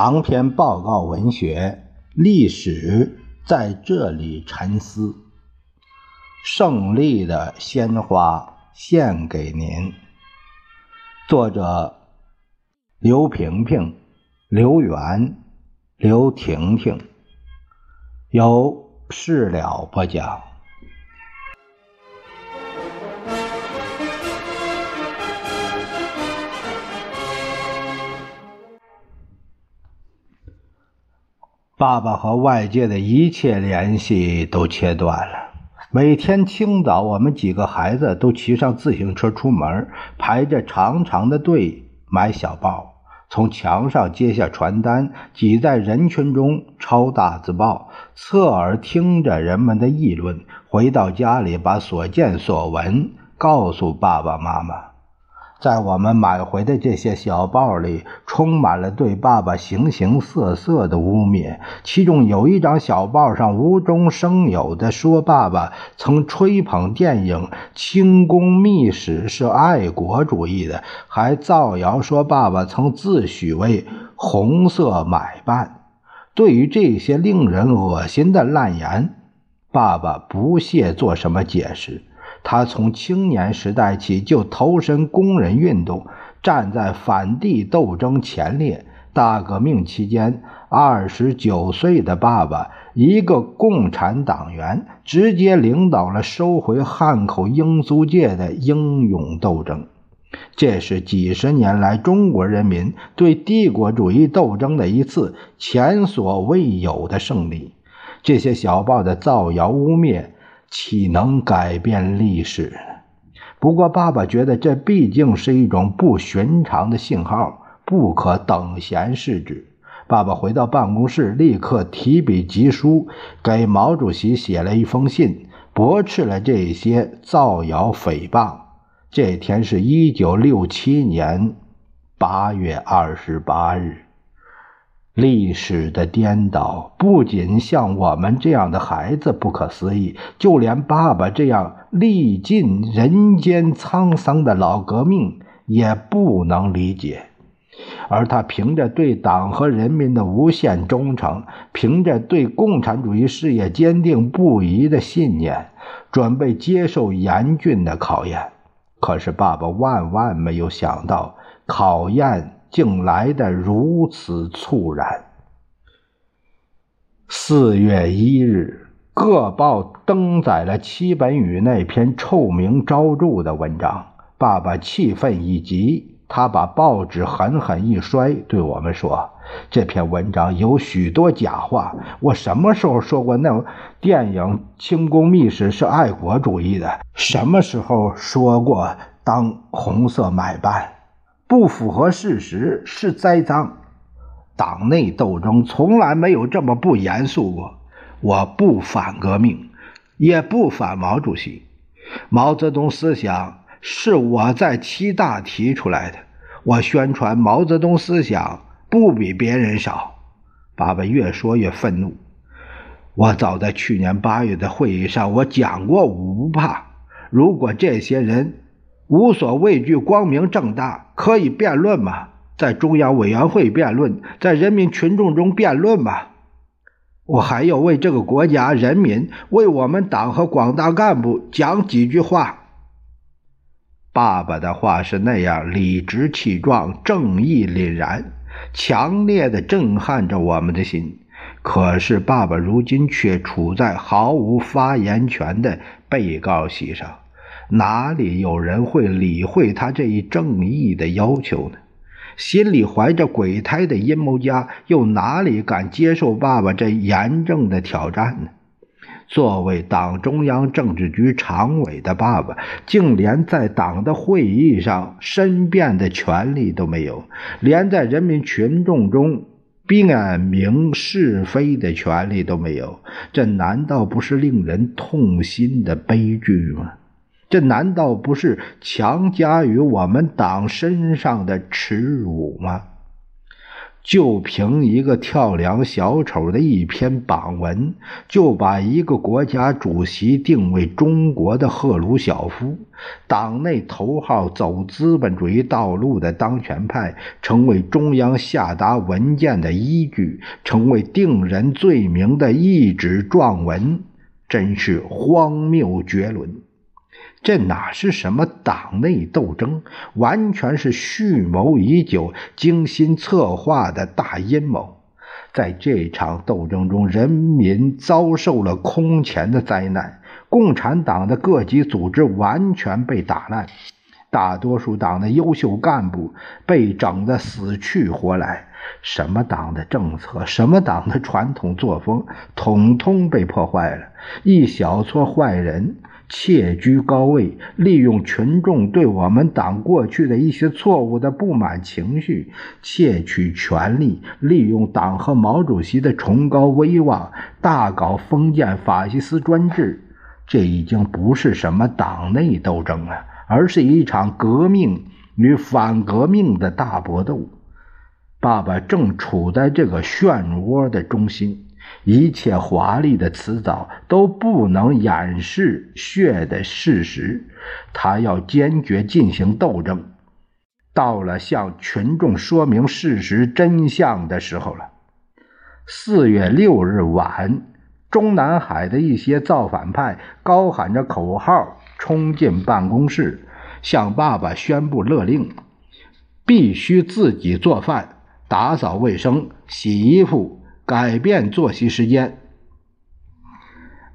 长篇报告文学历史在这里沉思，胜利的鲜花献给您。作者：刘萍萍、刘源、刘婷婷，由事了播讲。爸爸和外界的一切联系都切断了。每天清早，我们几个孩子都骑上自行车出门，排着长长的队买小报，从墙上揭下传单，挤在人群中抄大字报，侧耳听着人们的议论。回到家里，把所见所闻告诉爸爸妈妈。在我们买回的这些小报里，充满了对爸爸形形色色的污蔑。其中有一张小报上无中生有的说，爸爸曾吹捧电影《清宫秘史》是爱国主义的，还造谣说爸爸曾自诩为红色买办。对于这些令人恶心的烂言，爸爸不屑做什么解释。他从青年时代起就投身工人运动，站在反帝斗争前列。大革命期间，二十九岁的爸爸，一个共产党员，直接领导了收回汉口英租界的英勇斗争。这是几十年来中国人民对帝国主义斗争的一次前所未有的胜利。这些小报的造谣污蔑。岂能改变历史？不过，爸爸觉得这毕竟是一种不寻常的信号，不可等闲视之。爸爸回到办公室，立刻提笔疾书，给毛主席写了一封信，驳斥了这些造谣诽谤。这天是一九六七年八月二十八日。历史的颠倒不仅像我们这样的孩子不可思议，就连爸爸这样历尽人间沧桑的老革命也不能理解。而他凭着对党和人民的无限忠诚，凭着对共产主义事业坚定不移的信念，准备接受严峻的考验。可是爸爸万万没有想到，考验。竟来得如此猝然。四月一日，各报登载了戚本禹那篇臭名昭著的文章。爸爸气愤已极，他把报纸狠狠一摔，对我们说：“这篇文章有许多假话。我什么时候说过那电影《清宫秘史》是爱国主义的？什么时候说过当红色买办？”不符合事实是栽赃，党内斗争从来没有这么不严肃过。我不反革命，也不反毛主席。毛泽东思想是我在七大提出来的，我宣传毛泽东思想不比别人少。爸爸越说越愤怒。我早在去年八月的会议上，我讲过五不怕。如果这些人。无所畏惧，光明正大，可以辩论吗？在中央委员会辩论，在人民群众中辩论吗？我还要为这个国家人民，为我们党和广大干部讲几句话。爸爸的话是那样理直气壮、正义凛然，强烈的震撼着我们的心。可是，爸爸如今却处在毫无发言权的被告席上。哪里有人会理会他这一正义的要求呢？心里怀着鬼胎的阴谋家又哪里敢接受爸爸这严正的挑战呢？作为党中央政治局常委的爸爸，竟连在党的会议上申辩的权利都没有，连在人民群众中辨明是非的权利都没有，这难道不是令人痛心的悲剧吗？这难道不是强加于我们党身上的耻辱吗？就凭一个跳梁小丑的一篇榜文，就把一个国家主席定为中国的赫鲁晓夫，党内头号走资本主义道路的当权派，成为中央下达文件的依据，成为定人罪名的一纸状文，真是荒谬绝伦。这哪是什么党内斗争，完全是蓄谋已久、精心策划的大阴谋。在这场斗争中，人民遭受了空前的灾难，共产党的各级组织完全被打烂，大多数党的优秀干部被整得死去活来，什么党的政策、什么党的传统作风，统统被破坏了。一小撮坏人。窃居高位，利用群众对我们党过去的一些错误的不满情绪，窃取权力，利用党和毛主席的崇高威望，大搞封建法西斯专制。这已经不是什么党内斗争了，而是一场革命与反革命的大搏斗。爸爸正处在这个漩涡的中心。一切华丽的辞藻都不能掩饰血的事实。他要坚决进行斗争。到了向群众说明事实真相的时候了。四月六日晚，中南海的一些造反派高喊着口号冲进办公室，向爸爸宣布勒令：必须自己做饭、打扫卫生、洗衣服。改变作息时间。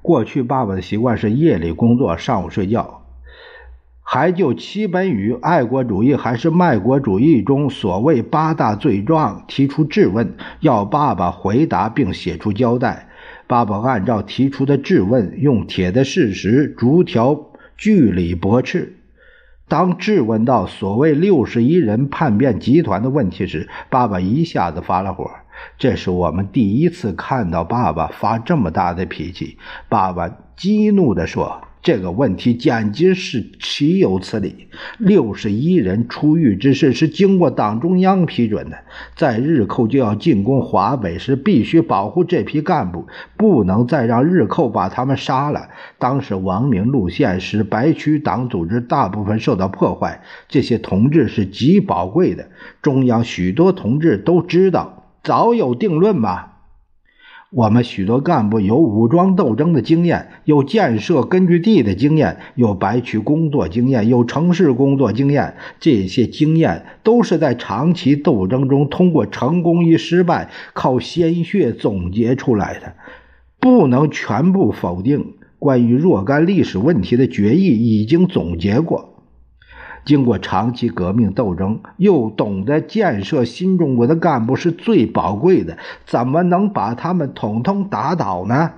过去，爸爸的习惯是夜里工作，上午睡觉。还就七本与爱国主义还是卖国主义中所谓八大罪状提出质问，要爸爸回答并写出交代。爸爸按照提出的质问，用铁的事实逐条据理驳斥。当质问到所谓六十一人叛变集团的问题时，爸爸一下子发了火。这是我们第一次看到爸爸发这么大的脾气。爸爸激怒地说：“这个问题简直是岂有此理！六十一人出狱之事是经过党中央批准的，在日寇就要进攻华北时，必须保护这批干部，不能再让日寇把他们杀了。当时亡命路线使白区党组织大部分受到破坏，这些同志是极宝贵的。中央许多同志都知道。”早有定论吧。我们许多干部有武装斗争的经验，有建设根据地的经验，有白区工作经验，有城市工作经验。这些经验都是在长期斗争中通过成功与失败、靠鲜血总结出来的，不能全部否定。关于若干历史问题的决议已经总结过。经过长期革命斗争，又懂得建设新中国的干部是最宝贵的，怎么能把他们统统打倒呢？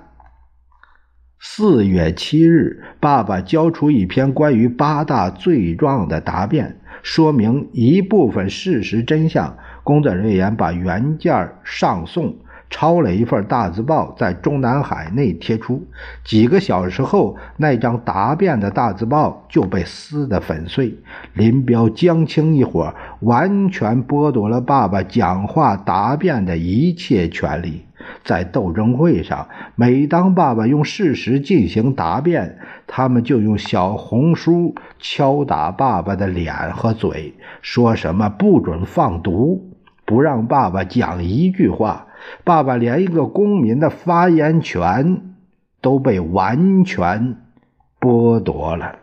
四月七日，爸爸交出一篇关于八大罪状的答辩，说明一部分事实真相。工作人员把原件上送。抄了一份大字报，在中南海内贴出。几个小时后，那张答辩的大字报就被撕得粉碎。林彪、江青一伙完全剥夺了爸爸讲话答辩的一切权利。在斗争会上，每当爸爸用事实进行答辩，他们就用小红书敲打爸爸的脸和嘴，说什么不准放毒，不让爸爸讲一句话。爸爸连一个公民的发言权都被完全剥夺了。